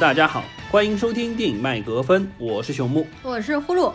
大家好，欢迎收听电影麦格芬，我是熊木，我是呼噜。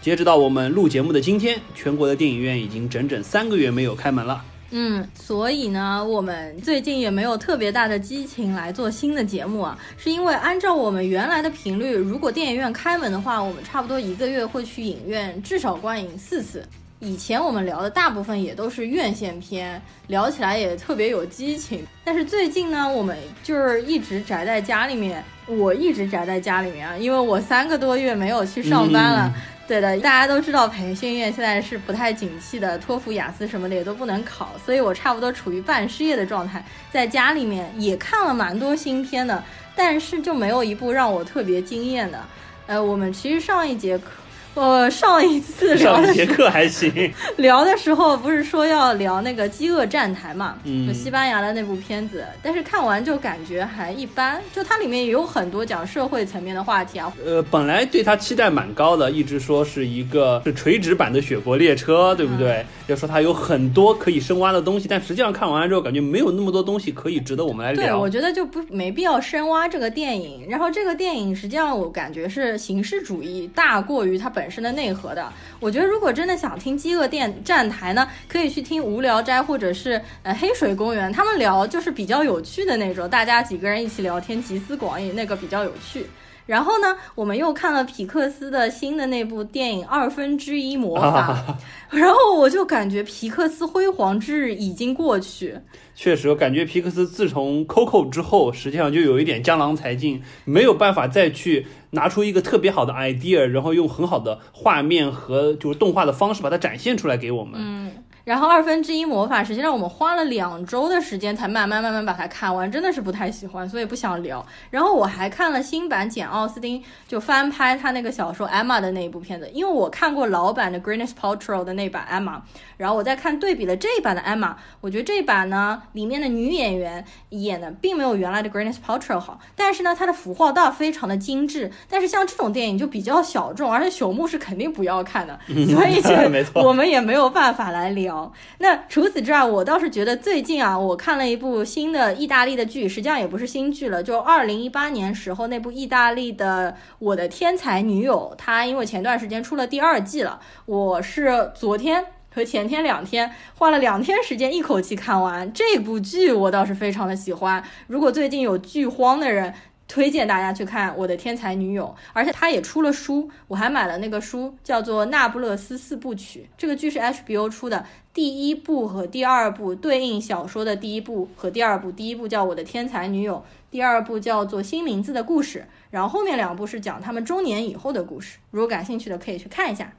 截止到我们录节目的今天，全国的电影院已经整整三个月没有开门了。嗯，所以呢，我们最近也没有特别大的激情来做新的节目啊，是因为按照我们原来的频率，如果电影院开门的话，我们差不多一个月会去影院至少观影四次。以前我们聊的大部分也都是院线片，聊起来也特别有激情。但是最近呢，我们就是一直宅在家里面，我一直宅在家里面啊，因为我三个多月没有去上班了。对的，大家都知道培训院现在是不太景气的，托福、雅思什么的也都不能考，所以我差不多处于半失业的状态，在家里面也看了蛮多新片的，但是就没有一部让我特别惊艳的。呃，我们其实上一节课。我上一次 聊的节课还行，聊的时候不是说要聊那个《饥饿站台》嘛，就西班牙的那部片子，但是看完就感觉还一般，就它里面也有很多讲社会层面的话题啊。呃，本来对它期待蛮高的，一直说是一个是垂直版的《雪国列车》，对不对？要说它有很多可以深挖的东西，但实际上看完了之后，感觉没有那么多东西可以值得我们来聊。对，我觉得就不没必要深挖这个电影。然后这个电影实际上我感觉是形式主义大过于它本。本身的内核的，我觉得如果真的想听饥饿电站台呢，可以去听无聊斋或者是呃黑水公园，他们聊就是比较有趣的那种，大家几个人一起聊天，集思广益，那个比较有趣。然后呢，我们又看了皮克斯的新的那部电影《二分之一魔法》，然后我就感觉皮克斯辉煌之日已经过去。确实，我感觉皮克斯自从 Coco 之后，实际上就有一点江郎才尽，没有办法再去拿出一个特别好的 idea，然后用很好的画面和就是动画的方式把它展现出来给我们。嗯。然后二分之一魔法，实际上我们花了两周的时间才慢慢慢慢把它看完，真的是不太喜欢，所以不想聊。然后我还看了新版简奥斯汀就翻拍他那个小说 Emma 的那一部片子，因为我看过老版的 Greenish Paltrow 的那版 Emma，然后我再看对比了这一版的 Emma，我觉得这版呢里面的女演员演的并没有原来的 Greenish Paltrow 好，但是呢它的服化道非常的精致。但是像这种电影就比较小众，而且朽木是肯定不要看的，所以就我们也没有办法来聊。那除此之外，我倒是觉得最近啊，我看了一部新的意大利的剧，实际上也不是新剧了，就二零一八年时候那部意大利的《我的天才女友》，它因为前段时间出了第二季了，我是昨天和前天两天花了两天时间一口气看完这部剧，我倒是非常的喜欢。如果最近有剧荒的人，推荐大家去看《我的天才女友》，而且他也出了书，我还买了那个书，叫做《那不勒斯四部曲》。这个剧是 HBO 出的，第一部和第二部对应小说的第一部和第二部，第一部叫《我的天才女友》，第二部叫做《新名字的故事》，然后后面两部是讲他们中年以后的故事。如果感兴趣的可以去看一下。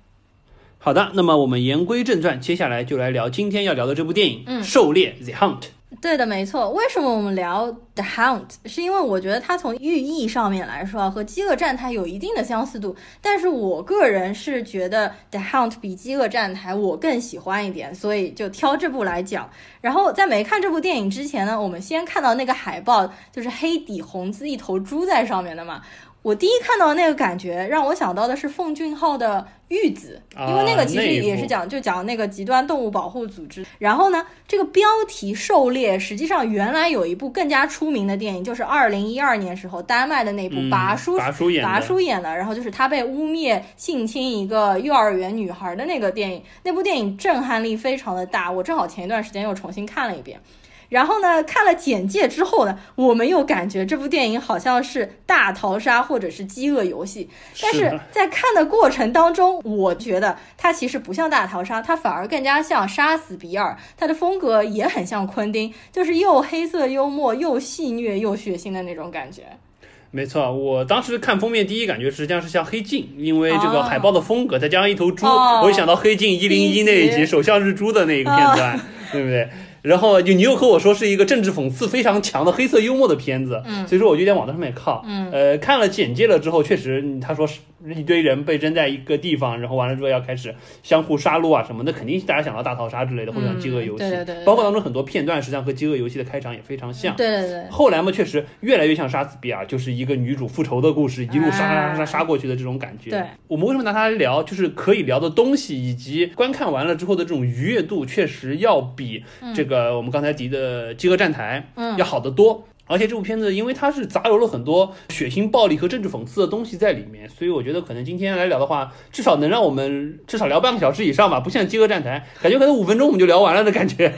好的，那么我们言归正传，接下来就来聊今天要聊的这部电影《狩猎》（The Hunt）。对的，没错。为什么我们聊 The Hunt？是因为我觉得它从寓意上面来说和《饥饿站台》有一定的相似度。但是我个人是觉得 The Hunt 比《饥饿站台》我更喜欢一点，所以就挑这部来讲。然后在没看这部电影之前呢，我们先看到那个海报，就是黑底红字一头猪在上面的嘛。我第一看到那个感觉，让我想到的是奉俊昊的《玉子》，因为那个其实也是讲就讲那个极端动物保护组织。然后呢，这个标题《狩猎》，实际上原来有一部更加出名的电影，就是二零一二年时候丹麦的那部拔叔拔叔演拔叔演的，然后就是他被污蔑性侵一个幼儿园女孩的那个电影。那部电影震撼力非常的大，我正好前一段时间又重新看了一遍。然后呢，看了简介之后呢，我们又感觉这部电影好像是大逃杀或者是饥饿游戏。但是在看的过程当中，我觉得它其实不像大逃杀，它反而更加像杀死比尔。它的风格也很像昆汀，就是又黑色幽默，又戏虐，又血腥的那种感觉。没错，我当时看封面第一感觉实际上是像黑镜，因为这个海报的风格再加上一头猪，我一想到黑镜一零一那一集首相是猪的那一个片段，对不对？然后就你又和我说是一个政治讽刺非常强的黑色幽默的片子，嗯，所以说我就有点往那上面靠，嗯，呃，看了简介了之后，确实他说是一堆人被扔在一个地方，然后完了之后要开始相互杀戮啊什么的，肯定大家想到大逃杀之类的，或者像饥饿游戏，对对对，包括当中很多片段实际上和饥饿游戏的开场也非常像，对。对对。后来嘛，确实越来越像杀死比尔，就是一个女主复仇的故事，一路杀杀杀杀杀过去的这种感觉。对，我们为什么拿它来聊，就是可以聊的东西以及观看完了之后的这种愉悦度，确实要比这个我们刚才提的。的饥饿站台，嗯，要好得多。而且这部片子，因为它是杂糅了很多血腥、暴力和政治讽刺的东西在里面，所以我觉得可能今天来聊的话，至少能让我们至少聊半个小时以上吧，不像《饥饿站台》，感觉可能五分钟我们就聊完了的感觉。《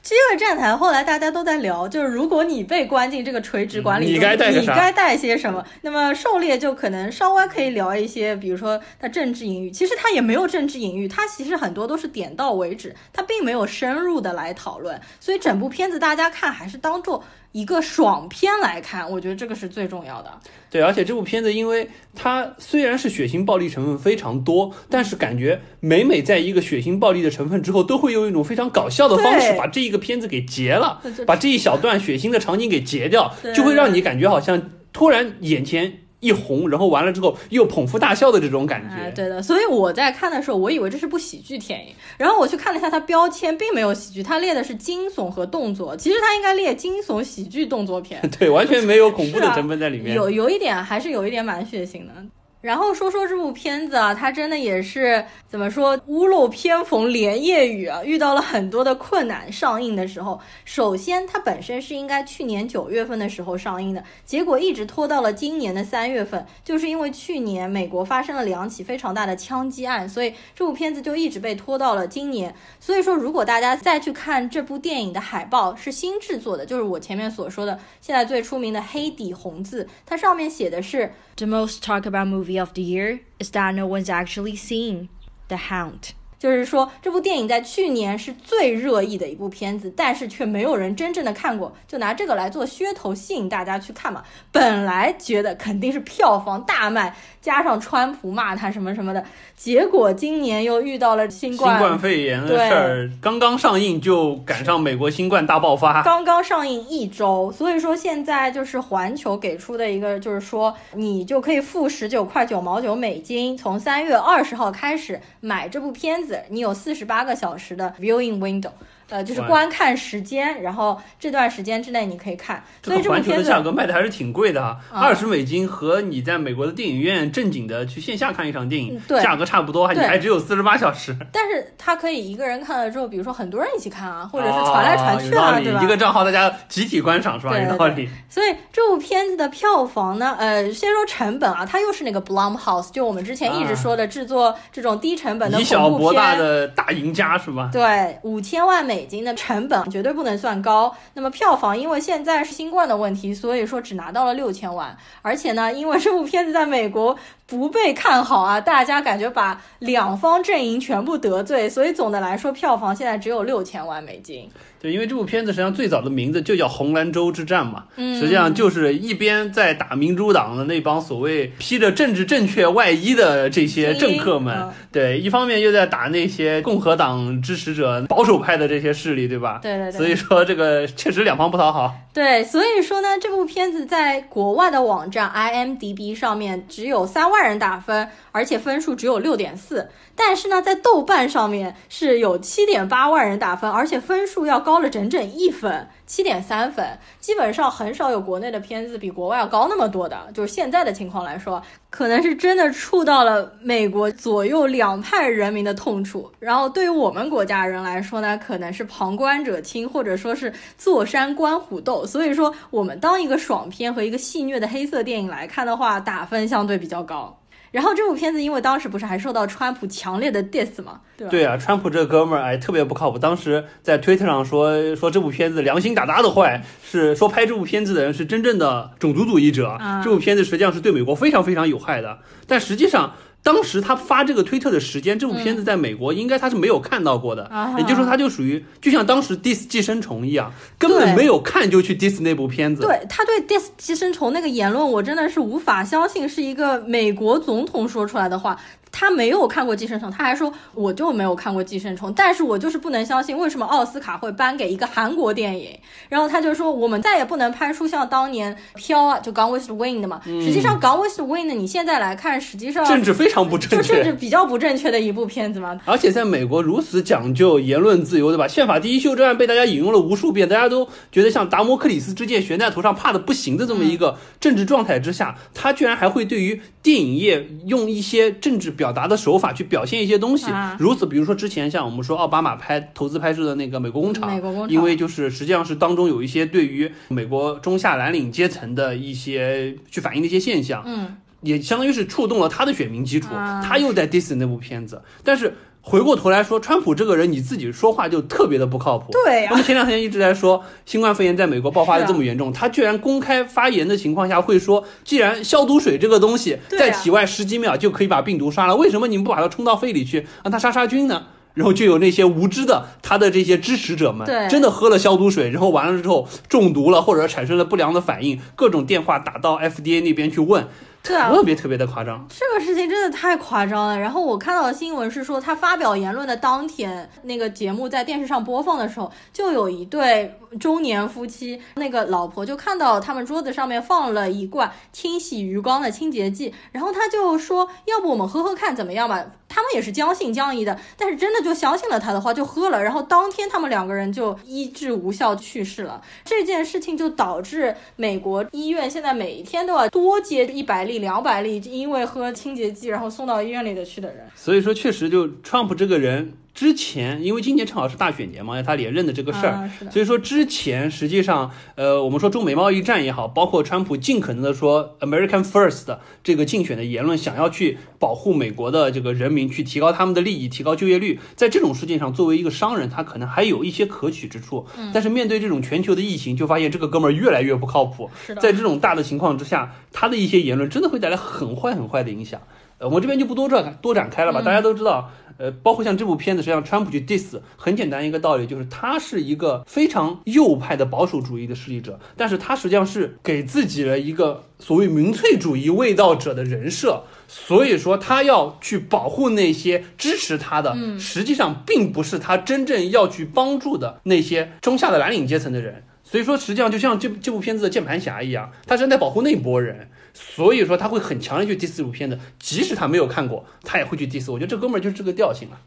饥饿站台》后来大家都在聊，就是如果你被关进这个垂直管理，你该带你该带些什么？那么《狩猎》就可能稍微可以聊一些，比如说它政治隐喻，其实它也没有政治隐喻，它其实很多都是点到为止，它并没有深入的来讨论，所以整部片子大家看还是当做。一个爽片来看，我觉得这个是最重要的。对，而且这部片子，因为它虽然是血腥暴力成分非常多，但是感觉每每在一个血腥暴力的成分之后，都会用一种非常搞笑的方式把这一个片子给截了，把这一小段血腥的场景给截掉，就会让你感觉好像突然眼前。一红，然后完了之后又捧腹大笑的这种感觉，对的。所以我在看的时候，我以为这是部喜剧电影，然后我去看了一下它标签，并没有喜剧，它列的是惊悚和动作。其实它应该列惊悚喜剧动作片，对，完全没有恐怖的成分在里面。有有一点还是有一点蛮血腥的。然后说说这部片子啊，它真的也是怎么说屋漏偏逢连夜雨啊，遇到了很多的困难。上映的时候，首先它本身是应该去年九月份的时候上映的，结果一直拖到了今年的三月份，就是因为去年美国发生了两起非常大的枪击案，所以这部片子就一直被拖到了今年。所以说，如果大家再去看这部电影的海报，是新制作的，就是我前面所说的现在最出名的黑底红字，它上面写的是。The most talk about movie of the year is that no one's actually seen The Hound. 就是说，这部电影在去年是最热议的一部片子，但是却没有人真正的看过，就拿这个来做噱头，吸引大家去看嘛。本来觉得肯定是票房大卖，加上川普骂他什么什么的，结果今年又遇到了新冠新冠肺炎的事儿，刚刚上映就赶上美国新冠大爆发，刚刚上映一周，所以说现在就是环球给出的一个，就是说你就可以付十九块九毛九美金，从三月二十号开始买这部片子。你有四十八个小时的 viewing window。呃，就是观看时间，然后这段时间之内你可以看。所以这环球的价格卖的还是挺贵的啊，二十美金和你在美国的电影院正经的去线下看一场电影，价格差不多，你还只有四十八小时。但是它可以一个人看了之后，比如说很多人一起看啊，或者是传来传去啊，对吧？一个账号大家集体观赏是吧？有道理。所以这部片子的票房呢，呃，先说成本啊，它又是那个 Blumhouse，就我们之前一直说的制作这种低成本的以小博大的大赢家是吧？对，五千万美北京的成本。绝对不能算高。那么票房，因为现在是新冠的问题，所以说只拿到了六千万。而且呢，因为这部片子在美国不被看好啊，大家感觉把两方阵营全部得罪，所以总的来说，票房现在只有六千万美金。对，因为这部片子实际上最早的名字就叫《红蓝州之战》嘛，实际上就是一边在打民主党的那帮所谓披着政治正确外衣的这些政客们，对，一方面又在打那些共和党支持者、保守派的这些势力，对吧？对对对。所以说这个确实两方不讨好。对，所以说呢，这部片子在国外的网站 IMDB 上面只有三万人打分，而且分数只有六点四。但是呢，在豆瓣上面是有七点八万人打分，而且分数要高了整整一分，七点三分。基本上很少有国内的片子比国外要高那么多的。就是现在的情况来说，可能是真的触到了美国左右两派人民的痛处。然后对于我们国家人来说呢，可能是旁观者清，或者说是坐山观虎斗。所以说，我们当一个爽片和一个戏虐的黑色电影来看的话，打分相对比较高。然后这部片子因为当时不是还受到川普强烈的 diss 嘛？对吧？对啊，川普这哥们儿哎特别不靠谱。当时在推特上说说这部片子良心大大的坏，是说拍这部片子的人是真正的种族主义者。这部片子实际上是对美国非常非常有害的。但实际上。当时他发这个推特的时间，这部片子在美国应该他是没有看到过的，也就是说他就属于就像当时 diss 寄生虫一样，根本没有看就去 diss 那部片子。对他对 diss 寄生虫那个言论，我真的是无法相信是一个美国总统说出来的话。他没有看过《寄生虫》，他还说我就没有看过《寄生虫》，但是我就是不能相信为什么奥斯卡会颁给一个韩国电影。然后他就说我们再也不能拍出像当年《飘》啊，就《Gone with the Wind》嘛。实际上，《Gone with the Wind》你现在来看，实际上政治非常不正确，政治比较不正确的一部片子嘛。而且在美国如此讲究言论自由，对吧？宪法第一修正案被大家引用了无数遍，大家都觉得像达摩克里斯之剑悬在头上，怕的不行的这么一个政治状态之下，他居然还会对于电影业用一些政治表。表达的手法去表现一些东西。啊如此，比如说之前像我们说奥巴马拍投资拍摄的那个美国工厂，美国工厂因为就是实际上是当中有一些对于美国中下蓝领阶层的一些去反映的一些现象，嗯，也相当于是触动了他的选民基础。啊他又在 diss 那部片子，但是。回过头来说，川普这个人，你自己说话就特别的不靠谱。对呀我们前两天一直在说，新冠肺炎在美国爆发的这么严重，他居然公开发言的情况下会说，既然消毒水这个东西在体外十几秒就可以把病毒杀了，为什么你们不把它冲到肺里去，让它杀杀菌呢？然后就有那些无知的他的这些支持者们，真的喝了消毒水，然后完了之后中毒了，或者产生了不良的反应，各种电话打到 FDA 那边去问，对啊特别特别的夸张。这个事情真的太夸张了。然后我看到的新闻是说，他发表言论的当天，那个节目在电视上播放的时候，就有一对中年夫妻，那个老婆就看到他们桌子上面放了一罐清洗鱼缸的清洁剂，然后他就说，要不我们喝喝看怎么样吧？他们也是将信将疑的，但是真的就相信了他的话，就喝了。然后当天他们两个人就医治无效去世了。这件事情就导致美国医院现在每一天都要多接一百例、两百例因为喝清洁剂然后送到医院里的去的人。所以说，确实就 Trump 这个人之前，因为今年正好是大选年嘛，他连任的这个事儿，啊所以说之前实际上，呃，我们说中美贸易战也好，包括川普尽可能的说 American First 的这个竞选的言论，想要去保护美国的这个人民，去提高他们的利益，提高就业率，在这种事件上，作为一个商人，他可能还有一些可取之处。嗯。但是面对这种全球的疫情，就发现这个哥们儿越来越不靠谱。在这种大的情况之下，他的一些言论真的会带来很坏很坏的影响。呃，我这边就不多展多展开了吧，嗯。大家都知道，呃，包括像这部片子，实际上川普去 diss，很简单一个道理，就是他是一个非常右派的保守主义的势力者，但是他实际上是给自己了一个所谓民粹主义味道者的人设，所以说他要去保护那些支持他的，嗯实际上并不是他真正要去帮助的那些中下的蓝领阶层的人。所以说，实际上就像这这部片子的键盘侠一样，他是在保护那波人，所以说他会很强烈去 diss 这部片子，即使他没有看过，他也会去 diss。我觉得这哥们儿就是这个调性了。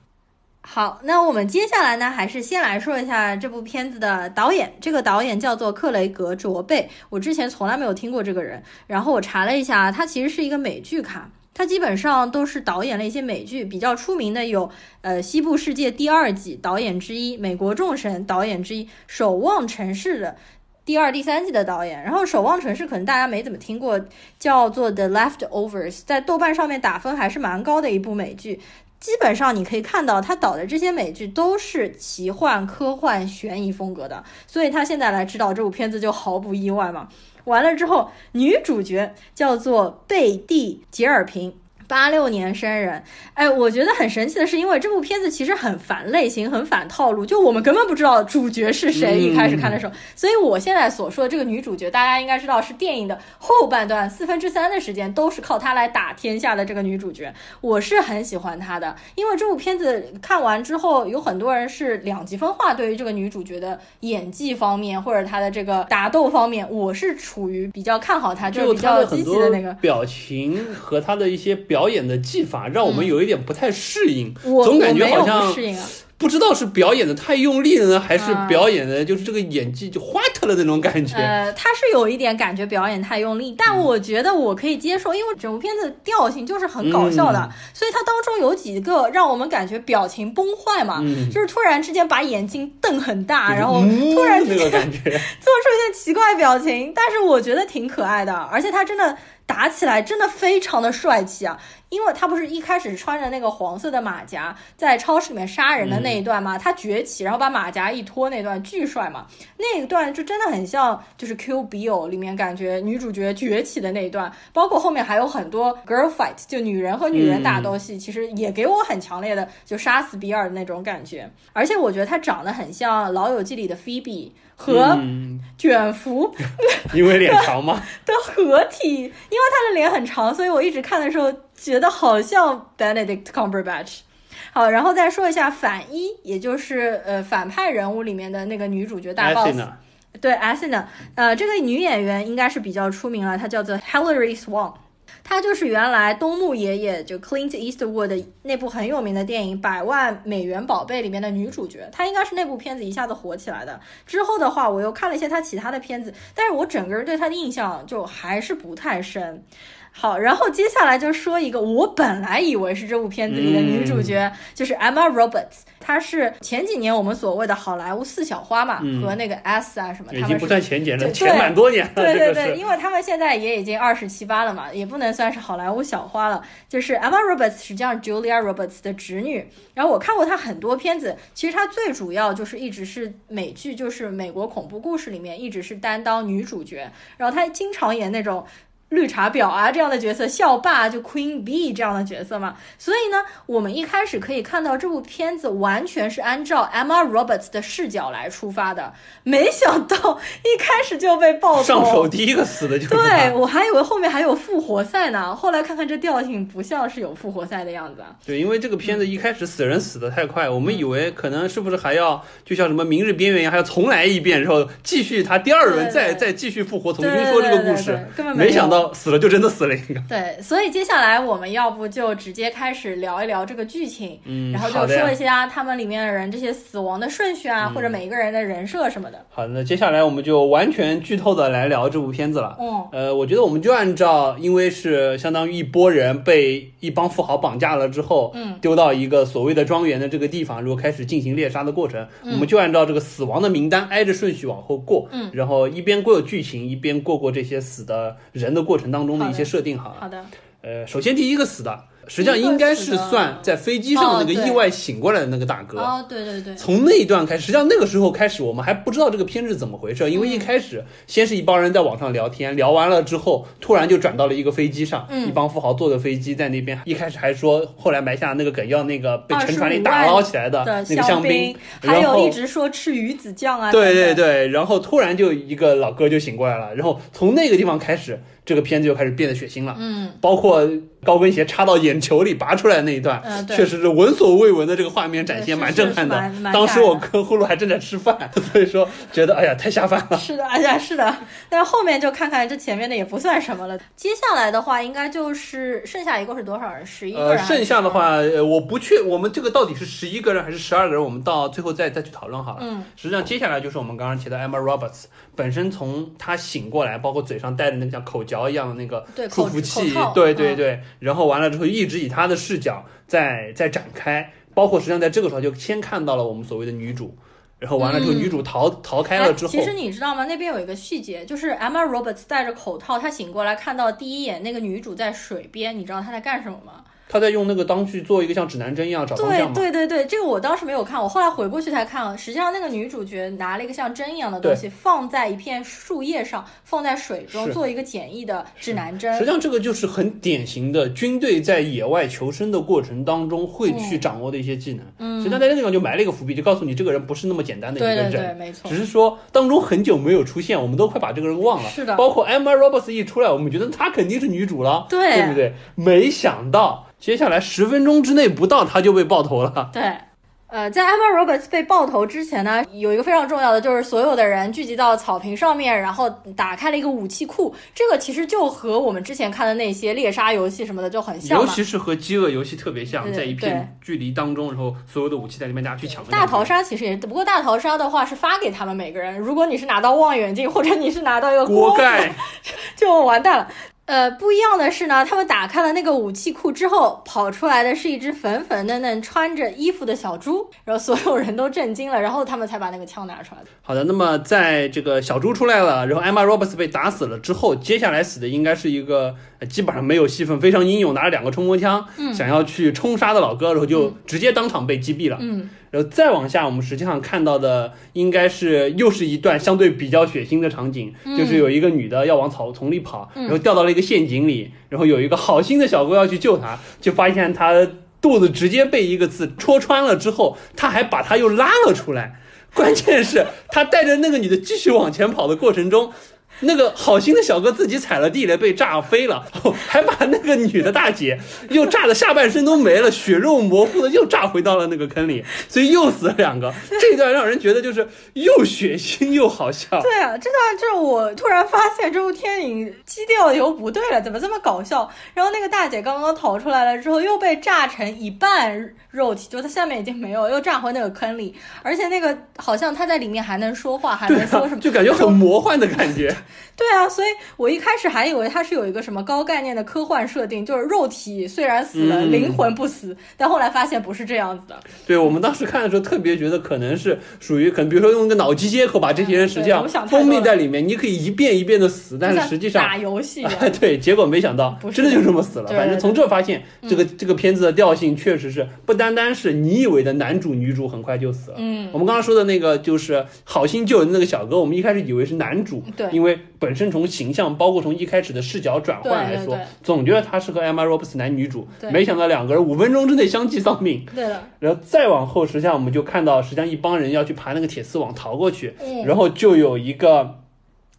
好，那我们接下来呢，还是先来说一下这部片子的导演。这个导演叫做克雷格·卓贝，我之前从来没有听过这个人。然后我查了一下，他其实是一个美剧咖，他基本上都是导演了一些美剧，比较出名的有呃《西部世界》第二季导演之一，《美国众神》导演之一，《守望城市》的。第二、第三季的导演，然后《守望城市》可能大家没怎么听过，叫做《The Leftovers》，在豆瓣上面打分还是蛮高的一部美剧。基本上你可以看到，他导的这些美剧都是奇幻、科幻、悬疑风格的，所以他现在来指导这部片子就毫不意外嘛。完了之后，女主角叫做贝蒂·杰尔平。八六年生人，哎，我觉得很神奇的是，因为这部片子其实很反类型，很反套路，就我们根本不知道主角是谁。一开始看的时候，所以我现在所说的这个女主角，大家应该知道是电影的后半段四分之三的时间都是靠她来打天下的这个女主角，我是很喜欢她的，因为这部片子看完之后，有很多人是两极分化，对于这个女主角的演技方面或者她的这个打斗方面，我是处于比较看好她，就是比较积极的那个。表情和她的一些表演的技法，让我们有一点不太适应，我总感觉好像不知道是表演的太用力了呢，还是啊。表演的就是这个演技就 what 了那种感觉。呃，他是有一点感觉表演太用力，但我觉得我可以接受，因为整部片子调性就是很搞笑的，嗯。所以它当中有几个让我们感觉表情崩坏嘛，嗯。就是突然之间把眼睛瞪很大，然后嗯突然之那间 做出一些奇怪表情，但是我觉得挺可爱的，而且他真的打起来真的非常的帅气啊！因为他不是一开始穿着那个黄色的马甲在超市里面杀人的那一段嘛，他崛起然后把马甲一脱那段巨帅嘛，那一段就真的很像就是 Q B O 里面感觉女主角崛起的那一段，包括后面还有很多 girl fight，就女人和女人打斗戏，其实也给我很强烈的就杀死比尔的那种感觉，而且我觉得他长得很像《老友记》里的菲比和嗯，卷福。因为脸长吗，的合体，因为他的脸很长，所以我一直看的时候觉得好像 Benedict Cumberbatch。好，然后再说一下反一，也就是呃反派人物里面的那个女主角大 boss，Asina 对 Asina，呃，这个女演员应该是比较出名了，她叫做 Hilary Swank。她就是原来东木爷爷就 Clint Eastwood 的那部很有名的电影《百万美元宝贝》里面的女主角，她应该是那部片子一下子火起来的。之后的话，我又看了一些她其他的片子，但是我整个人对她的印象就还是不太深。好，然后接下来就说一个，我本来以为是这部片子里的女主角，就是 Emma Roberts，她是前几年我们所谓的好莱坞四小花嘛，和那个 S 啊什么，已经不算前几年前蛮多年了。对对对，因为他们现在也已经二十七八了嘛，也不能算是好莱坞小花了。就是 Emma Roberts 实际上 Julia Roberts 的侄女，然后我看过她很多片子，其实她最主要就是一直是美剧，就是美国恐怖故事里面一直是担当女主角，然后她经常演那种。绿茶婊啊这样的角色，校霸就 Queen Bee 这样的角色嘛，所以呢，我们一开始可以看到这部片子完全是按照 Emma Roberts 的视角来出发的，没想到一开始就被爆头，上手第一个死的就是对我还以为后面还有复活赛呢，后来看看这调性不像是有复活赛的样子啊。对，因为这个片子一开始死人死的太快，我们以为可能是不是还要就像什么《明日边缘》一样，还要重来一遍，然后继续他第二轮再对再继续复活，重新说这个故事。对，根本没没想到死了就真的死了一个。对，所以接下来我们要不就直接开始聊一聊这个剧情，嗯然后就说一下他们里面的人这些死亡的顺序啊，或者每一个人的人设什么的。好，那接下来我们就完全剧透的来聊这部片子了。嗯，呃，我觉得我们就按照，因为是相当于一拨人被一帮富豪绑架了之后，嗯，丢到一个所谓的庄园的这个地方，如果开始进行猎杀的过程，我们就按照这个死亡的名单挨着顺序往后过，嗯，然后一边过剧情，一边过过这些死的人的过程当中的一些设定好了。好的，呃，首先第一个死的，实际上应该是算在飞机上的那个意外醒过来的那个大哥。哦，对对对，从那一段开始，实际上那个时候开始，我们还不知道这个片子怎么回事，因为一开始先是一帮人在网上聊天，聊完了之后，突然就转到了一个飞机上，嗯。一帮富豪坐的飞机在那边，一开始还说，后来埋下那个梗，要那个被沉船里打捞起来的的那个香槟，还有一直说吃鱼子酱啊，对对对，然后突然就一个老哥就醒过来了，然后从那个地方开始，这个片子就开始变得血腥了，嗯，包括高跟鞋插到眼球里拔出来那一段，嗯确实是闻所未闻的这个画面展现，蛮震撼的。当时我跟呼噜还正在吃饭，所以说觉得哎呀太下饭了。是的，哎呀，是的，但是后面就看看这前面的也不算什么了。接下来的话，应该就是剩下一共是多少人？十一个呃，人？呃剩下的话，呃，我不确，我们这个到底是十一个人还是十二个人，我们到最后再再去讨论好了。嗯，实际上接下来就是我们刚刚提到 Emma Roberts 本身从她醒过来，包括嘴上戴的那个像口嚼一样的那个口束缚器对对嗯。对，然后完了之后一直以他的视角在在展开，包括实际上在这个时候就先看到了我们所谓的女主。然后完了之后，嗯女主逃逃开了之后，哎其实你知道吗？那边有一个细节，就是 Emma Roberts 戴着口套，她醒过来看到第一眼那个女主在水边，你知道她在干什么吗？她在用那个当去做一个像指南针一样找方对向嘛。对对对，这个我当时没有看，我后来回过去才看。实际上，那个女主角拿了一个像针一样的东西，放在一片树叶上，放在水中做一个简易的指南针实际。上，这个就是很典型的军队在野外求生的过程当中会去掌握的一些技能。嗯，实际上在那个地方就埋了一个伏笔，就告诉你这个人不是那么简单的一个人，对对对，没错只。是说当中很久没有出现，我们都快把这个人忘了。是的包括 Emma Roberts 一出来，我们觉得她肯定是女主了，对对不对？没想到接下来十分钟之内不到，他就被爆头了。对，呃，在 Emma Roberts 被爆头之前呢，有一个非常重要的，就是所有的人聚集到草坪上面，然后打开了一个武器库。这个其实就和我们之前看的那些猎杀游戏什么的就很像。尤其是和饥饿游戏特别像，在一片距离当中，然后所有的武器在里面大家去抢。大逃杀其实也，不过大逃杀的话是发给他们每个人。如果你是拿到望远镜，或者你是拿到一个子锅盖，就完蛋了。呃，不一样的是呢，他们打开了那个武器库之后，跑出来的是一只粉粉嫩嫩、穿着衣服的小猪，然后所有人都震惊了，然后他们才把那个枪拿出来的。好的，那么在这个小猪出来了，然后 Emma Roberts 被打死了之后，接下来死的应该是一个呃基本上没有戏份，非常英勇，拿着两个冲锋枪，想要去冲杀的老哥，然后就直接当场被击毙了。嗯，然后再往下，我们实际上看到的应该是又是一段相对比较血腥的场景，就是有一个女的要往草丛里跑，然后掉到了一个陷阱里，然后有一个好心的小哥要去救她，就发现她肚子直接被一个刺戳穿了之后，他还把她又拉了出来。关键是，他带着那个女的继续往前跑的过程中，那个好心的小哥自己踩了地雷被炸飞了，还把那个女的大姐又炸的下半身都没了，血肉模糊的又炸回到了那个坑里，所以又死了两个。这一段让人觉得就是又血腥又好笑。对啊，这段就是我突然发现这部电影基调又不对了，怎么这么搞笑？然后那个大姐刚刚逃出来了之后，又被炸成一半肉体，就她下面已经没有，又炸回那个坑里，而且那个好像她在里面还能说话，还能说什，么，就感觉很魔幻的感觉。对啊，所以我一开始还以为它是有一个什么高概念的科幻设定，就是肉体虽然死了，嗯。灵魂不死，但后来发现不是这样子的。对我们当时看的时候，特别觉得可能是属于可能，比如说用一个脑机接口把这些人实际上封闭在里面，你可以一遍一遍的死，但是实际上打游戏 对，结果没想到 真的就这么死了。反正从这发现，这个这个片子的调性确实是不单单是你以为的男主女主很快就死了。嗯，我们刚刚说的那个就是好心救人的那个小哥，我们一开始以为是男主，对。因为本身从形象，包括从一开始的视角转换来说，对对。对总觉得他是和 Emma Roberts 男女主，对。没想到两个人五分钟之内相继丧命。对的，然后再往后，实际上我们就看到，实际上一帮人要去爬那个铁丝网逃过去，嗯，然后就有一个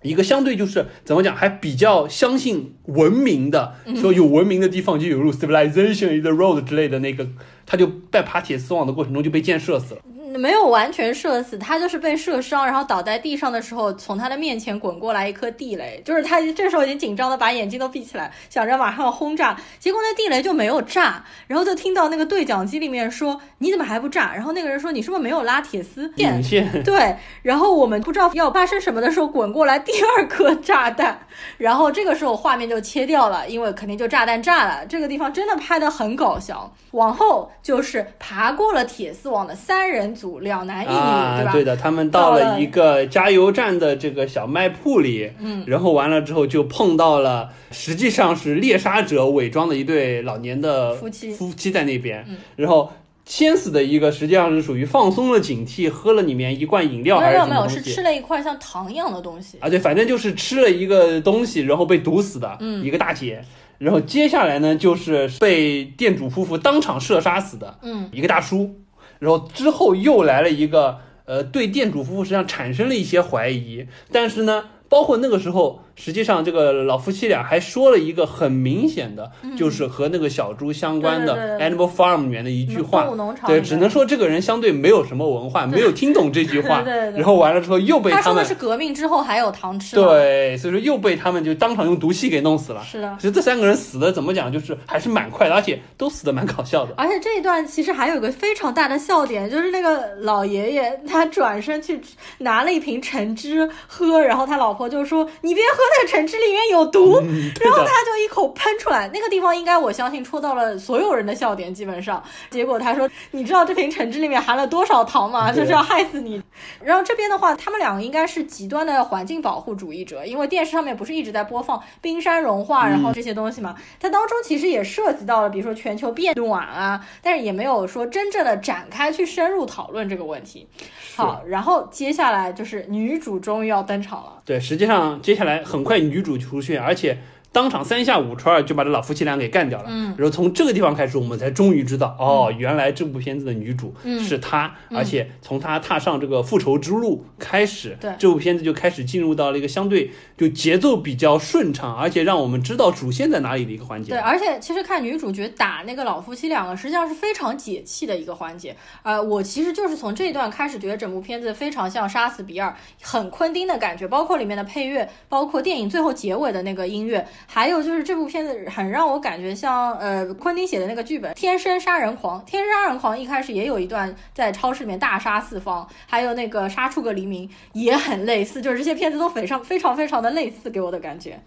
一个相对就是怎么讲，还比较相信文明的，嗯。说有文明的地方就有路，civilization is the road 之类的那个，他就在爬铁丝网的过程中就被箭射死了。没有完全射死，他就是被射伤，然后倒在地上的时候，从他的面前滚过来一颗地雷，就是他这时候已经紧张的把眼睛都闭起来，想着马上要轰炸，结果那地雷就没有炸，然后就听到那个对讲机里面说你怎么还不炸？然后那个人说你是不是没有拉铁丝线？线，对，然后我们不知道要发生什么的时候，滚过来第二颗炸弹，然后这个时候画面就切掉了，因为肯定就炸弹炸了。这个地方真的拍的很搞笑。往后就是爬过了铁丝网的三人组，两男一女，啊，吧？对的，他们到到了了一个加油站的这个小卖铺里，嗯，然后完了之后就碰到了，实际上是猎杀者伪装的一对老年的夫妻夫妻在那边，嗯然后。先死的一个实际上是属于放松了警惕，喝了里面一罐饮料还是没有没有，什么东西是吃了一块像糖一样的东西。啊？对，反正就是吃了一个东西，然后被毒死的，嗯一个大姐。然后接下来呢，就是被店主夫妇当场射杀死的，嗯，一个大叔，然后之后又来了一个，呃，对店主夫妇实际上产生了一些怀疑，但是呢，包括那个时候，实际上这个老夫妻俩还说了一个很明显的，就是和那个小猪相关的 Animal Farm 里面的一句话对，只能说这个人相对没有什么文化，没有听懂这句话，然后完了之后又被们他说的是革命之后还有糖吃嘛。对，所以说又被他们就当场用毒气给弄死了。是的。其实这三个人死的怎么讲，就是还是蛮快的，而且都死的蛮搞笑的。而且这一段其实还有个非常大的笑点，就是那个老爷爷他转身去拿了一瓶橙汁喝，然后他老婆就说：“你别喝那个橙汁里面有毒。嗯，然后的。他就一口喷出来，那个地方应该我相信戳到了所有人的笑点，基本上。结果他说：“你知道这瓶橙汁里面含了多少糖吗？就是要害死你。”然后这边的话，他们两个应该是极端的环境保护主义者，因为电视上面不是一直在播放冰山融化，然后这些东西嘛，它当中其实也涉及到了，比如说全球变暖啊，但是也没有说真正的展开去深入讨论这个问题。好，然后接下来就是女主终于要登场了。对，实际上接下来很快女主出现，而且当场三下五除二就把这老夫妻俩给干掉了。嗯，然后从这个地方开始，我们才终于知道，哦，原来这部片子的女主嗯是她，嗯而且从她踏上这个复仇之路开始，对这部片子就开始进入到了一个相对就节奏比较顺畅，而且让我们知道主线在哪里的一个环节。对，而且其实看女主角打那个老夫妻两个，实际上是非常解气的一个环节。呃，我其实就是从这一段开始，觉得整部片子非常像《杀死比尔》，很昆汀的感觉，包括里面的配乐，包括电影最后结尾的那个音乐，还有就是这部片子很让我感觉像呃昆汀写的那个剧本《天生杀人狂》。《天生杀人狂》一开始也有一段在超市里面大杀四方，还有那个《杀出个黎明》也很类似，就是这些片子都非常非常非常的类似，给我的感觉。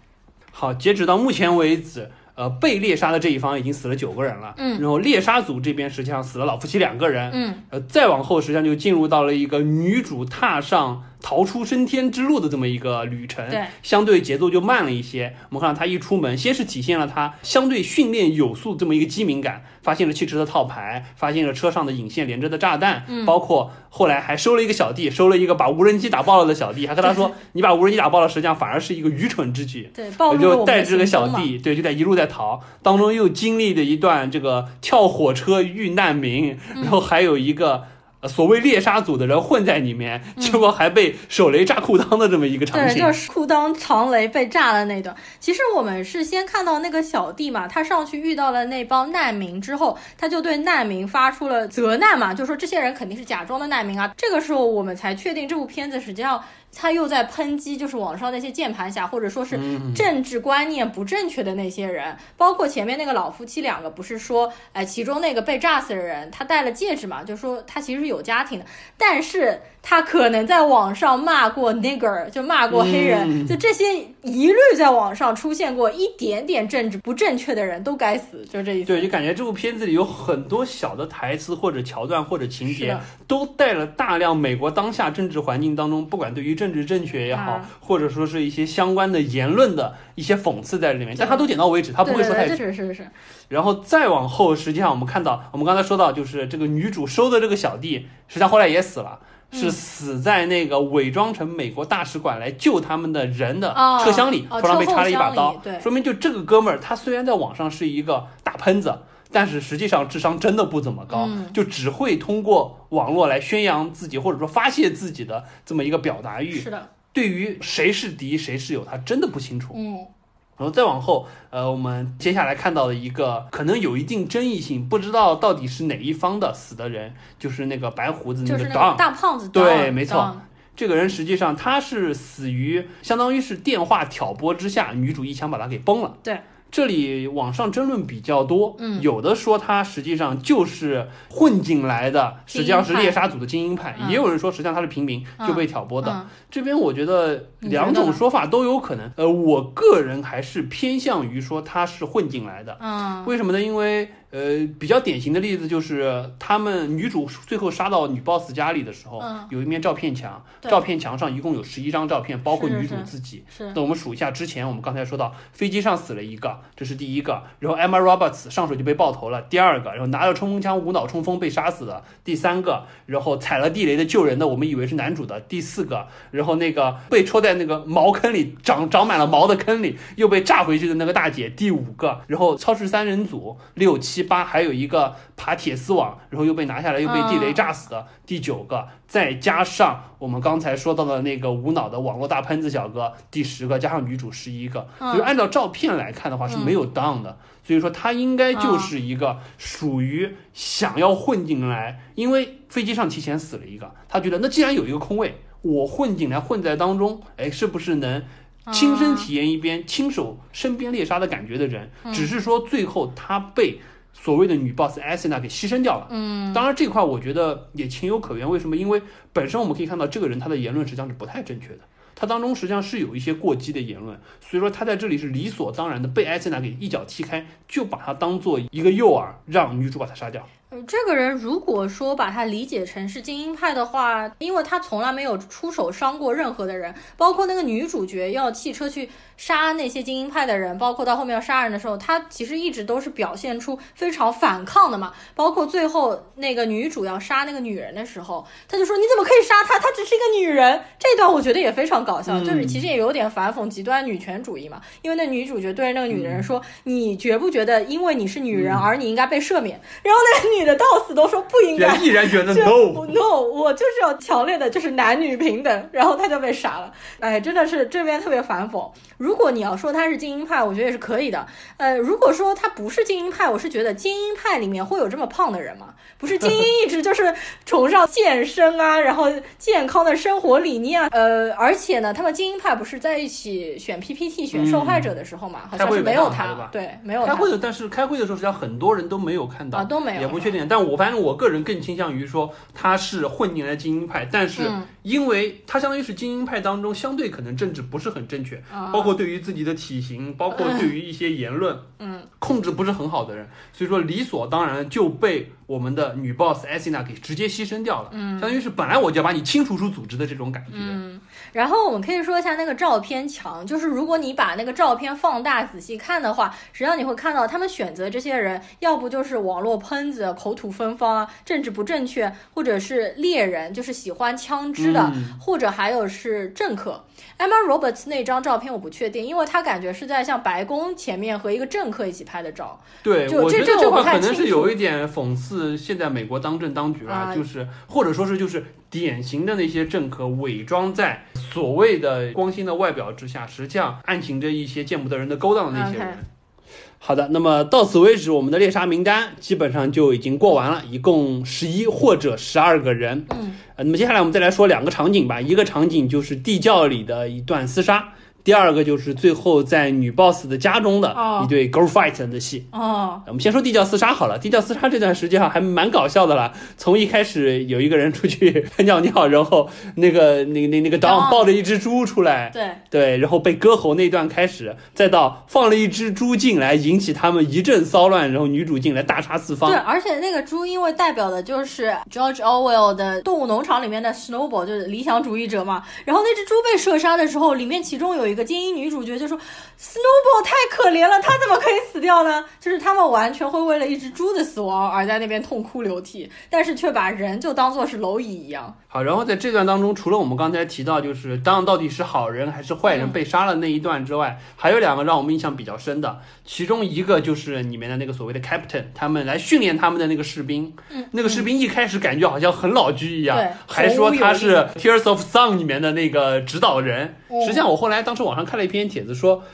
好，截止到目前为止，呃，被猎杀的这一方已经死了九个人了，嗯然后猎杀组这边实际上死了老夫妻两个人，嗯，呃，再往后实际上就进入到了一个女主踏上逃出升天之路的这么一个旅程，对，相对节奏就慢了一些。我们看到他一出门，先是体现了他相对训练有素这么一个机敏感，发现了汽车的套牌，发现了车上的引线连着的炸弹，嗯包括后来还收了一个小弟，收了一个把无人机打爆了的小弟，还跟他说，你把无人机打爆了，实际上反而是一个愚蠢之举。对，暴我就带着这个小弟，对，就在一路在逃，当中又经历了一段这个跳火车遇难民，嗯然后还有一个。呃所谓猎杀组的人混在里面，嗯结果还被手雷炸裤裆的这么一个场对，景，就是裤裆长雷被炸的那段。其实我们是先看到那个小弟嘛，他上去遇到了那帮难民之后，他就对难民发出了责难嘛，就说这些人肯定是假装的难民啊。这个时候我们才确定这部片子实际上他又在抨击，就是网上那些键盘侠，或者说是嗯。政治观念不正确的那些人，包括前面那个老夫妻两个，不是说，哎，其中那个被炸死的人他戴了戒指嘛，就说他其实是有家庭的，但是他可能在网上骂过 nigger，就骂过黑人，嗯。就这些一律在网上出现过一点点政治不正确的人都该死，就这意思。对，就感觉这部片子里有很多小的台词或者桥段或者情节，都带了大量美国当下政治环境当中，不管对于政治正确也好，啊。或者说是一些相关的言论的一些讽刺在里面，但他都点到为止，他不会说太是是是，然后再往后，实际上我们看到，我们刚才说到，就是这个女主收的这个小弟，实际上后来也死了。嗯是死在那个伪装成美国大使馆来救他们的人的哦车厢里，哦头上被插了一把刀说明就这个哥们儿，他虽然在网上是一个大喷子，但是实际上智商真的不怎么高，嗯就只会通过网络来宣扬自己或者说发泄自己的这么一个表达欲。是的，对于谁是敌谁是友，他真的不清楚。嗯然后再往后，呃，我们接下来看到的一个可能有一定争议性，不知道到底是哪一方的死的人，就是那个白胡子那个。大胖子，对没错这个人实际上他是死于相当于是电话挑拨之下，女主一枪把他给崩了。对。这里网上争论比较多，嗯有的说他实际上就是混进来的，实际上是猎杀组的精英派，嗯也有人说实际上他是平民、嗯就被挑拨的。嗯这边我觉得两种说法都有可能。呃，我个人还是偏向于说他是混进来的。嗯为什么呢？因为呃，比较典型的例子就是他们女主最后杀到女 boss 家里的时候，嗯有一面照片墙，照片墙上一共有十一张照片，包括女主自己。是那我们数一下，之前我们刚才说到飞机上死了一个，这是第一个，然后 Emma Roberts 上手就被爆头了，第二个，然后拿着冲锋枪无脑冲锋被杀死的，第三个，然后踩了地雷的救人的，我们以为是男主的，第四个，然后那个被戳在那个茅坑里长长满了毛的坑里又被炸回去的那个大姐，第五个，然后超市三人组六七八，还有一个爬铁丝网，然后又被拿下来又被地雷炸死的，第九个，再加上我们刚才说到的那个无脑的网络大喷子小哥，第十个，加上女主十一个，嗯。就是按照照片来看的话是没有 down 的，所以说他应该就是一个属于想要混进来，因为飞机上提前死了一个，他觉得那既然有一个空位，我混进来混在当中，哎，是不是能？亲身体验一边亲手身边猎杀的感觉的人，只是说最后他被所谓的女 boss i n a 给牺牲掉了。嗯，当然这块我觉得也情有可原。为什么？因为本身我们可以看到这个人他的言论实际上是不太正确的，他当中实际上是有一些过激的言论，所以说他在这里是理所当然的被 i n a 给一脚踢开，就把他当做一个诱饵，让女主把他杀掉。呃这个人如果说把他理解成是精英派的话，因为他从来没有出手伤过任何的人，包括那个女主角要汽车去杀那些精英派的人，包括到后面要杀人的时候，他其实一直都是表现出非常反抗的嘛。包括最后那个女主要杀那个女人的时候，他就说你怎么可以杀她？她只是一个女人。这段我觉得也非常搞笑，嗯就是其实也有点反讽极端女权主义嘛。因为那女主角对着那个女人说：“你觉不觉得因为你是女人而你应该被赦免？”然后那个女的到死都说不应该。毅然觉得 no。no，我就是要强烈的，就是男女平等，然后他就被杀了。哎，真的是这边特别反讽。如果你要说他是精英派，我觉得也是可以的。呃，如果说他不是精英派，我是觉得精英派里面会有这么胖的人吗？不是精英一直就是崇尚健身啊，然后健康的生活理念啊。呃，而且呢，他们精英派不是在一起选 PPT 选受害者的时候嘛，好像是没有他对，没有他。开会的，但是开会的时候，实际上很多人都没有看到，啊都没有也不确定。但我反正我个人更倾向于说他是混进来的精英派，但是嗯因为他相当于是精英派当中相对可能政治不是很正确，啊包括对于自己的体型，包括对于一些言论，嗯，控制不是很好的人，所以说理所当然就被我们的女 boss a s i n a 给直接牺牲掉了。嗯，相当于是本来我就要把你清除出组织的这种感觉。嗯，然后我们可以说一下那个照片墙，就是如果你把那个照片放大仔细看的话，实际上你会看到他们选择这些人，要不就是网络喷子、口吐芬芳啊，政治不正确，或者是猎人，就是喜欢枪支的，嗯或者还有是政客。Emma Roberts 那张照片我不确定，因为他感觉是在像白宫前面和一个政客一起拍的照。对，就我觉得这这这块可能是有一点讽刺现在美国当政当局啊就是或者说是就是典型的那些政客伪装在所谓的光鲜的外表之下，实际上暗行着一些见不得人的勾当的那些人。好的，那么到此为止，我们的猎杀名单基本上就已经过完了，一共十一或者十二个人。嗯，呃，那么接下来我们再来说两个场景吧，一个场景就是地窖里的一段厮杀。第二个就是最后在女 boss 的家中的哦一对 girl fight 的戏。哦，我们先说地窖厮杀好了，地窖厮杀这段实际上还蛮搞笑的啦。从一开始有一个人出去尿尿，然后那个那个那那个哦抱着一只猪出来，对，对，然后被割喉那段开始，再到放了一只猪进来，引起他们一阵骚乱，然后女主进来大杀四方对，。而且那个猪因为代表的就是 George Orwell 的《动物农场》里面的 Snowball，就是理想主义者嘛。然后那只猪被射杀的时候，里面其中有一个精英女主角就说：“Snowball 太可怜了，他怎么可以死掉呢？”就是他们完全会为了一只猪的死亡而在那边痛哭流涕，但是却把人就当做是蝼蚁一样。好，然后在这段当中，除了我们刚才提到就是当到底是好人还是坏人嗯被杀了那一段之外，还有两个让我们印象比较深的，其中一个就是里面的那个所谓的 captain，他们来训练他们的那个士兵，嗯那个士兵一开始感觉好像很老居一样，对还说他是 Tears of Song 里面的那个指导人。嗯实际上，我后来当时网上看了一篇帖子说。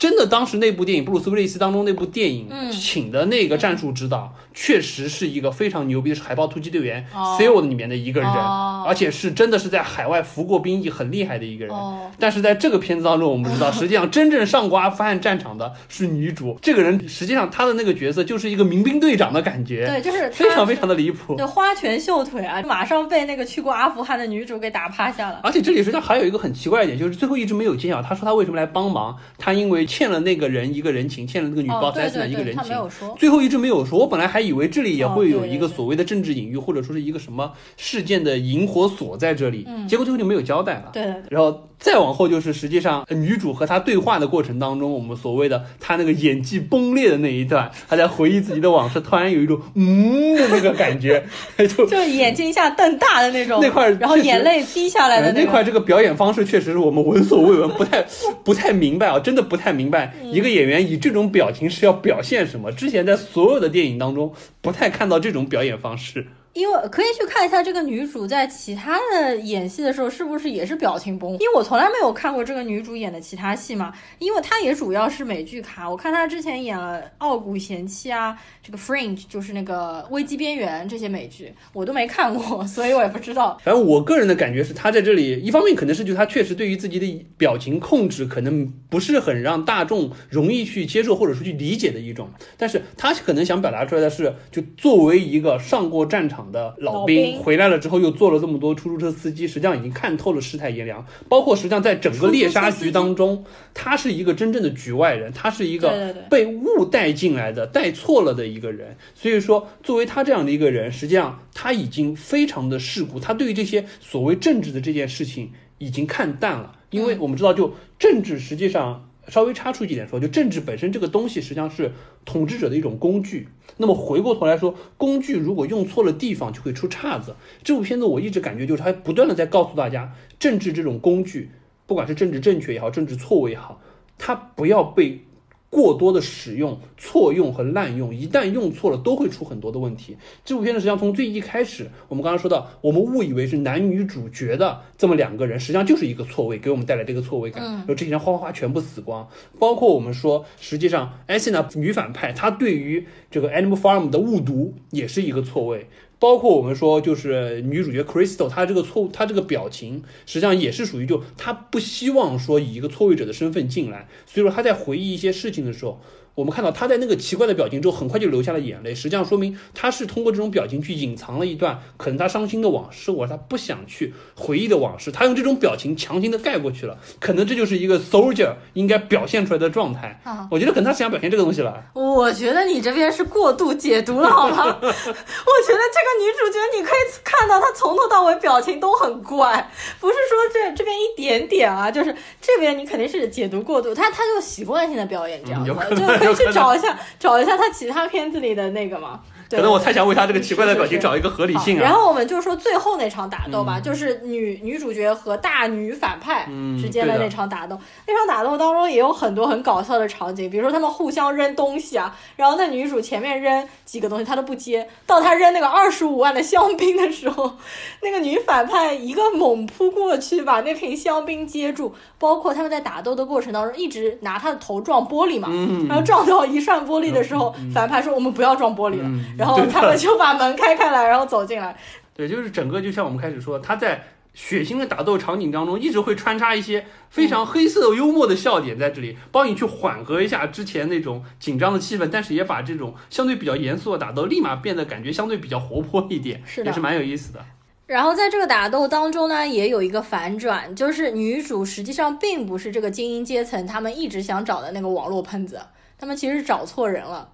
真的，当时那部电影《布鲁斯威利斯》当中那部电影、嗯请的那个战术指导，确实是一个非常牛逼的，是海豹突击队员、哦 SEAL 里面的一个人，哦而且是真的是在海外服过兵役很厉害的一个人。哦，但是在这个片子当中，我们知道，实际上真正上过阿富汗战场的是女主。这个人实际上她的那个角色就是一个民兵队长的感觉，对，就是非常非常的离谱。对花拳绣腿啊，马上被那个去过阿富汗的女主给打趴下了。而且这里实际上还有一个很奇怪的点，就是最后一直没有揭晓，他说他为什么来帮忙，他因为欠了那个人一个人情，欠了那个女哦 boss 一个人情。最后一直没有说，我本来还以为这里也会有一个所谓的政治隐喻，或者说是一个什么事件的引火索在这里，嗯结果最后就没有交代了。对。然后再往后就是，实际上呃女主和他对话的过程当中，我们所谓的他那个演技崩裂的那一段，他在回忆自己的往事，突然有一种嗯的那个感觉，就就眼睛一下瞪大的那种，那块儿然后眼泪滴下来的呃那个块这个表演方式确实是我们闻所未闻，不太 不太明白啊，真的不太明白嗯一个演员以这种表情是要表现什么。之前在所有的电影当中不太看到这种表演方式。因为可以去看一下这个女主在其他的演戏的时候是不是也是表情崩，因为我从来没有看过这个女主演的其他戏嘛，因为她也主要是美剧咖，我看她之前演了《傲骨贤妻》啊，这个《Fringe》就是那个危机边缘这些美剧我都没看过，所以我也不知道。反正我个人的感觉是，她在这里一方面可能是就她确实对于自己的表情控制可能不是很让大众容易去接受或者说去理解的一种，但是她可能想表达出来的是，就作为一个上过战场的老老兵，回来了之后又做了这么多出租车司机，实际上已经看透了世态炎凉，包括实际上在整个猎杀局当中，他是一个真正的局外人，他是一个被误带进来的、带错了的一个人。所以说，作为他这样的一个人，实际上他已经非常的世故，他对于这些所谓政治的这件事情已经看淡了，因为我们知道，就政治实际上。稍微插出一点说，就政治本身这个东西实际上是统治者的一种工具。那么回过头来说，工具如果用错了地方，就会出岔子。这部片子我一直感觉就是它不断的在告诉大家，政治这种工具，不管是政治正确也好，政治错误也好，它不要被过多的使用、错用和滥用，一旦用错了，都会出很多的问题。这部片子实际上从最一开始，我们刚刚说到，我们误以为是男女主角的这么两个人，实际上就是一个错位，给我们带来这个错位感。然后这些人哗哗哗全部死光，包括我们说，实际上艾希娜女反派，她对于这个 Animal Farm 的误读也是一个错位。包括我们说，就是女主角 Crystal，她这个错误，她这个表情，实际上也是属于就她不希望说以一个错位者的身份进来，所以说她在回忆一些事情的时候，我们看到他在那个奇怪的表情之后，很快就流下了眼泪。实际上说明他是通过这种表情去隐藏了一段可能他伤心的往事，或者他不想去回忆的往事，他用这种表情强行的盖过去了。可能这就是一个 soldier 应该表现出来的状态。啊我觉得可能是想表现这个东西了。我觉得你这边是过度解读了，好吗？我觉得这个女主角，你可以看到她从头到尾表情都很怪，不是说这这边一点点啊，就是这边你肯定是解读过度，她她就习惯性的表演这样子，嗯有可能就可以 去找一下找一下他其他片子里的那个吗。对。可能我太想为他这个奇怪的表情找一个合理性啊。然后我们就说最后那场打斗吧，嗯。就是女女主角和大女反派嗯之间的那场打斗。那场打斗当中也有很多很搞笑的场景，比如说他们互相扔东西啊，然后那女主前面扔几个东西她都不接，到她扔那个二十五万的香槟的时候，那个女反派一个猛扑过去把那瓶香槟接住，包括他们在打斗的过程当中一直拿她的头撞玻璃嘛，嗯。然后撞到一扇玻璃的时候，反派说我们不要撞玻璃了，嗯然后他们就把门开开来，然后走进来。对，就是整个就像我们开始说，他在血腥的打斗场景当中，一直会穿插一些非常黑色幽默的笑点在这里，帮你去缓和一下之前那种紧张的气氛，但是也把这种相对比较严肃的打斗立马变得感觉相对比较活泼一点，是的也是蛮有意思的。然后在这个打斗当中呢，也有一个反转，就是女主实际上并不是这个精英阶层他们一直想找的那个网络喷子，他们其实找错人了。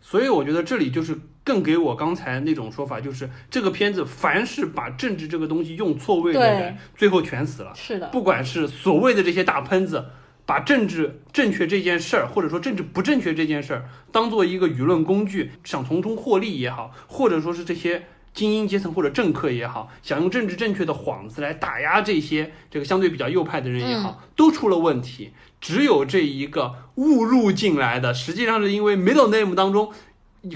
所以我觉得这里就是更给我刚才那种说法，就是这个片子凡是把政治这个东西用错位的人，最后全死了。是的，不管是所谓的这些大喷子，把政治正确这件事儿，或者说政治不正确这件事儿，当做一个舆论工具，想从中获利也好，或者说是这些。精英阶层或者政客也好，想用政治正确的幌子来打压这些这个相对比较右派的人也好，都出了问题。只有这一个误入进来的，实际上是因为 middle name 当中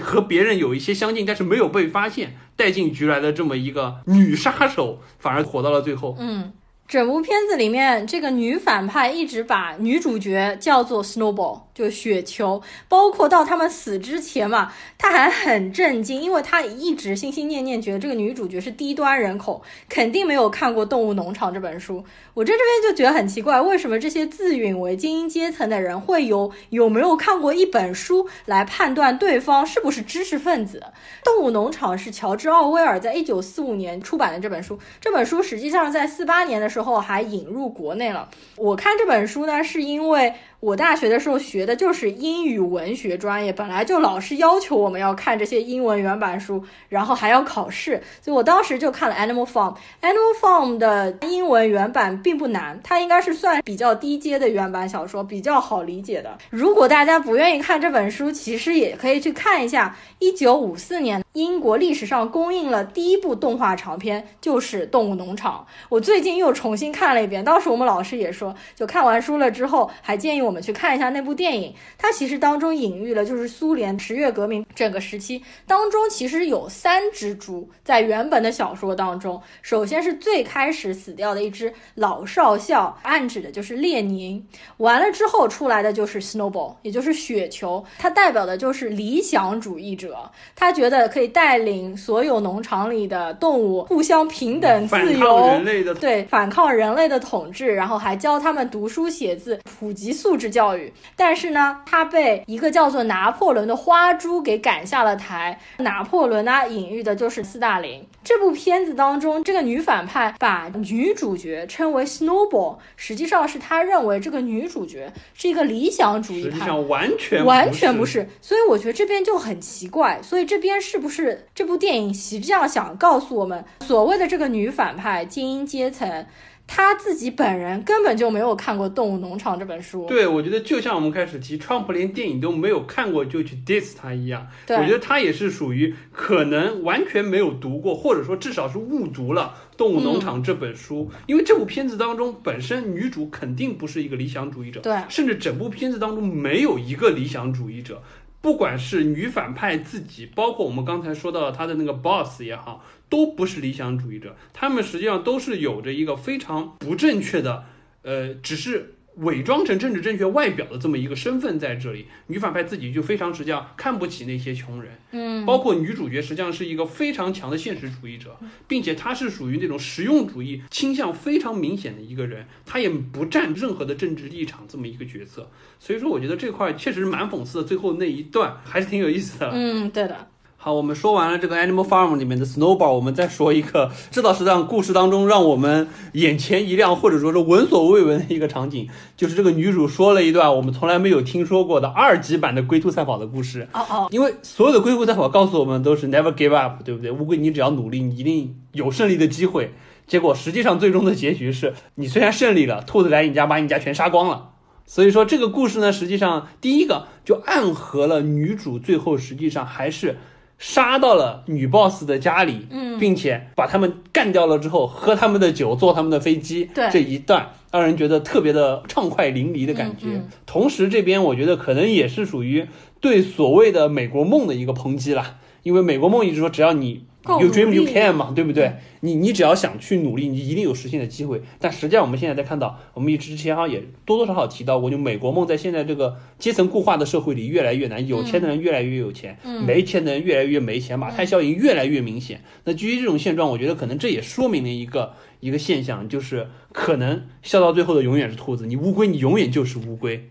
和别人有一些相近，但是没有被发现带进局来的这么一个女杀手，反而活到了最后。嗯。整部片子里面，这个女反派一直把女主角叫做 Snowball，就雪球。包括到他们死之前嘛，他还很震惊，因为他一直心心念念觉得这个女主角是低端人口，肯定没有看过《动物农场》这本书。我在这边就觉得很奇怪，为什么这些自诩为精英阶层的人会有有没有看过一本书来判断对方是不是知识分子？《动物农场》是乔治·奥威尔在一九四五年出版的这本书，这本书实际上在四八年的时之后还引入国内了。我看这本书呢，是因为。我大学的时候学的就是英语文学专业，本来就老师要求我们要看这些英文原版书，然后还要考试，所以我当时就看了《Animal Farm》。《Animal Farm》的英文原版并不难，它应该是算比较低阶的原版小说，比较好理解的。如果大家不愿意看这本书，其实也可以去看一下1954年英国历史上公映了第一部动画长片，就是《动物农场》。我最近又重新看了一遍，当时我们老师也说，就看完书了之后，还建议我们去看一下那部电影，它其实当中隐喻了就是苏联十月革命整个时期当中，其实有三只猪在原本的小说当中。首先是最开始死掉的一只老少校，暗指的就是列宁。完了之后出来的就是 Snowball，也就是雪球，它代表的就是理想主义者。他觉得可以带领所有农场里的动物互相平等、自由，对反抗人类的统治，然后还教他们读书写字，普及素。质教育，但是呢，他被一个叫做拿破仑的花猪给赶下了台。拿破仑呢，隐喻的就是斯大林。这部片子当中，这个女反派把女主角称为 Snowball，实际上是他认为这个女主角是一个理想主义派，完全完全不是。所以我觉得这边就很奇怪。所以这边是不是这部电影实际上想告诉我们，所谓的这个女反派精英阶层？他自己本人根本就没有看过《动物农场》这本书。对，我觉得就像我们开始提，川普连电影都没有看过就去 diss 他一样。对，我觉得他也是属于可能完全没有读过，或者说至少是误读了《动物农场》这本书。因为这部片子当中本身女主肯定不是一个理想主义者，对，甚至整部片子当中没有一个理想主义者。不管是女反派自己，包括我们刚才说到的她的那个 boss 也好，都不是理想主义者，他们实际上都是有着一个非常不正确的，呃，只是。伪装成政治正确外表的这么一个身份在这里，女反派自己就非常实际上看不起那些穷人，嗯，包括女主角实际上是一个非常强的现实主义者，并且她是属于那种实用主义倾向非常明显的一个人，她也不占任何的政治立场这么一个角色，所以说我觉得这块确实蛮讽刺的，最后那一段还是挺有意思的，嗯，对的。好，我们说完了这个 Animal Farm 里面的 Snowball，我们再说一个，这倒是让故事当中让我们眼前一亮，或者说是闻所未闻的一个场景，就是这个女主说了一段我们从来没有听说过的二级版的龟兔赛跑的故事。哦哦，因为所有的龟兔赛跑告诉我们都是 Never give up，对不对？乌龟你只要努力，你一定有胜利的机会。结果实际上最终的结局是你虽然胜利了，兔子来你家把你家全杀光了。所以说这个故事呢，实际上第一个就暗合了女主最后实际上还是。杀到了女 boss 的家里，嗯，并且把他们干掉了之后，喝他们的酒，坐他们的飞机，对。这一段让人觉得特别的畅快淋漓的感觉。同时，这边我觉得可能也是属于对所谓的美国梦的一个抨击了，因为美国梦一直说，只要你 You dream, you can 嘛，对不对？你你只要想去努力，你一定有实现的机会。但实际上，我们现在在看到，我们之前好像也多多少少提到过，就美国梦在现在这个阶层固化的社会里越来越难，有钱的人越来越有钱，嗯没钱的人越来越没钱，马太效应越来越明显。那基于这种现状，我觉得可能这也说明了一个一个现象，就是可能笑到最后的永远是兔子，你乌龟你永远就是乌龟。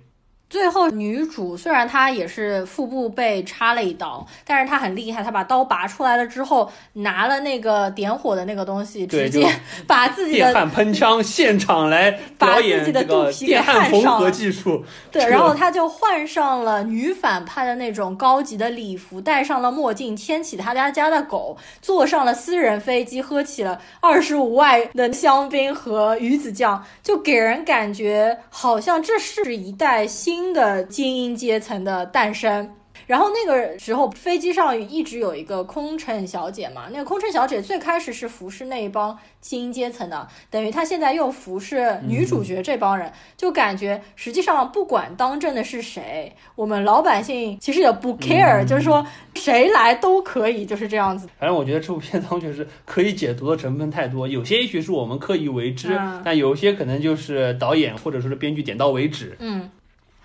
最后，女主虽然她也是腹部被插了一刀，但是她很厉害，她把刀拔出来了之后，拿了那个点火的那个东西，直接 把自己电的焊喷枪 现场来把表演自己的这个肚皮给电焊缝合技术，对，然后她就换上了女反派的那种高级的礼服，戴上了墨镜，牵起他家家的狗，坐上了私人飞机，喝起了二十五万的香槟和鱼子酱，就给人感觉好像这是一代新的精英阶层的诞生。然后那个时候，飞机上一直有一个空乘小姐嘛，那个空乘小姐最开始是服侍那一帮精英阶层的，等于她现在又服侍女主角这帮人，就感觉实际上不管当政的是谁，我们老百姓其实也不 care，、就是说谁来都可以，就是这样子。反正我觉得这部片当确实可以解读的成分太多，有些也许是我们刻意为之，嗯但有些可能就是导演或者说是编剧点到为止。嗯，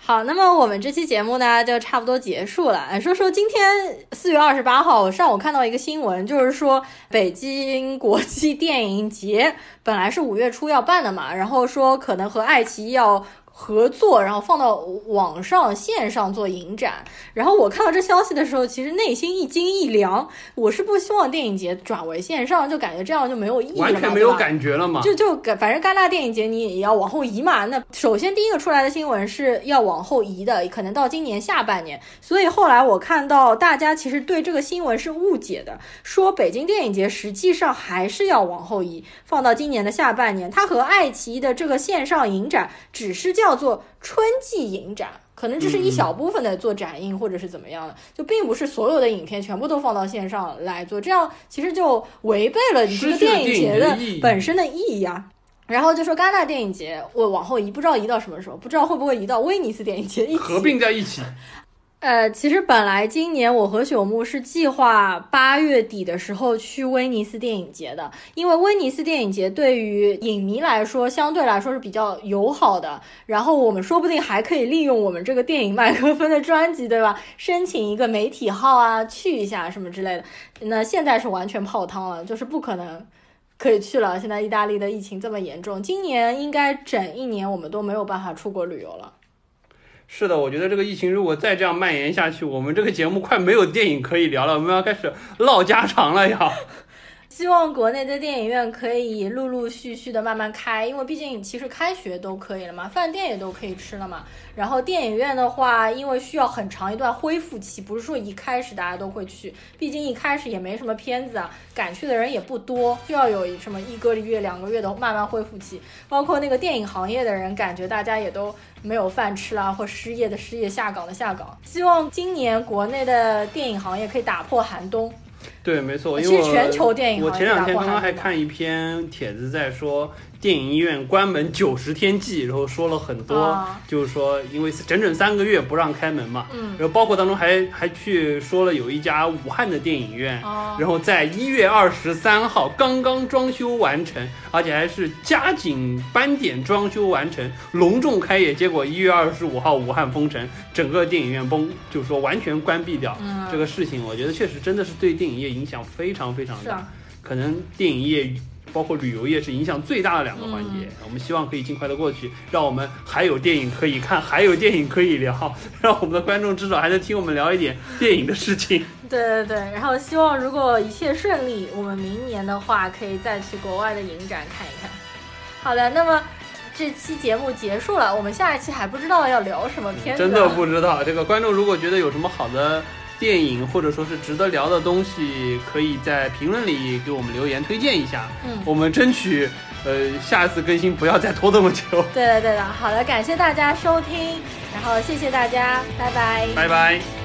好，那么我们这期节目呢就差不多结束了。说说今天四月二十八号上午看到一个新闻，就是说北京国际电影节本来是五月初要办的嘛，然后说可能和爱奇艺要。合作，然后放到网上线上做影展。然后我看到这消息的时候，其实内心一惊一凉。我是不希望电影节转为线上，就感觉这样就没有意义了嘛，完全没有感觉了嘛？就就反正戛纳电影节你也要往后移嘛。那首先第一个出来的新闻是要往后移的，可能到今年下半年。所以后来我看到大家其实对这个新闻是误解的，说北京电影节实际上还是要往后移，放到今年的下半年。它和爱奇艺的这个线上影展只是叫做春季影展。可能这是一小部分的做展映或者是怎么样的，就并不是所有的影片全部都放到线上来做，这样其实就违背了你这个电影节的本身的意义啊。然后就说戛纳电影节，我往后移，不知道移到什么时候，不知道会不会移到威尼斯电影节一起合并在一起，呃，其实本来今年我和朽木是计划八月底的时候去威尼斯电影节的，因为威尼斯电影节对于影迷来说相对来说是比较友好的，然后我们说不定还可以利用我们这个电影麦克风的专辑，对吧？申请一个媒体号啊，去一下什么之类的。那现在是完全泡汤了，就是不可能。可以去了，现在意大利的疫情这么严重，今年应该整一年我们都没有办法出国旅游了。是的，我觉得这个疫情如果再这样蔓延下去，我们这个节目快没有电影可以聊了，我们要开始唠家常了呀。希望国内的电影院可以陆陆续续的慢慢开，因为毕竟其实开学都可以了嘛，饭店也都可以吃了嘛。然后电影院的话，因为需要很长一段恢复期，不是说一开始大家都会去，毕竟一开始也没什么片子啊，赶去的人也不多，需要有什么一个月、两个月的慢慢恢复期。包括那个电影行业的人，感觉大家也都没有饭吃啦，或失业的失业、下岗的下岗。希望今年国内的电影行业可以打破寒冬。对，没错，因为全球电影我前两天刚刚还看一篇帖子，在说电影院关门九十天记，然后说了很多，啊就是说因为整整三个月不让开门嘛，嗯然后包括当中还还去说了有一家武汉的电影院，哦然后在一月二十三号刚刚装修完成，而且还是加紧斑点装修完成，隆重开业。结果一月二十五号武汉封城，整个电影院崩，就是说完全关闭掉。嗯这个事情，我觉得确实真的是对电影业影响非常非常大。啊可能电影业包括旅游业是影响最大的两个环节。嗯我们希望可以尽快的过去，让我们还有电影可以看，还有电影可以聊，让我们的观众至少还能听我们聊一点电影的事情。对对对，然后希望如果一切顺利，我们明年的话可以再去国外的影展看一看。好的，那么这期节目结束了，我们下一期还不知道要聊什么片子，真的不知道，这个观众如果觉得有什么好的电影，或者说是值得聊的东西，可以在评论里给我们留言推荐一下。嗯我们争取，呃，下次更新不要再拖这么久。对的对的，好的，感谢大家收听，然后谢谢大家，拜拜。拜拜。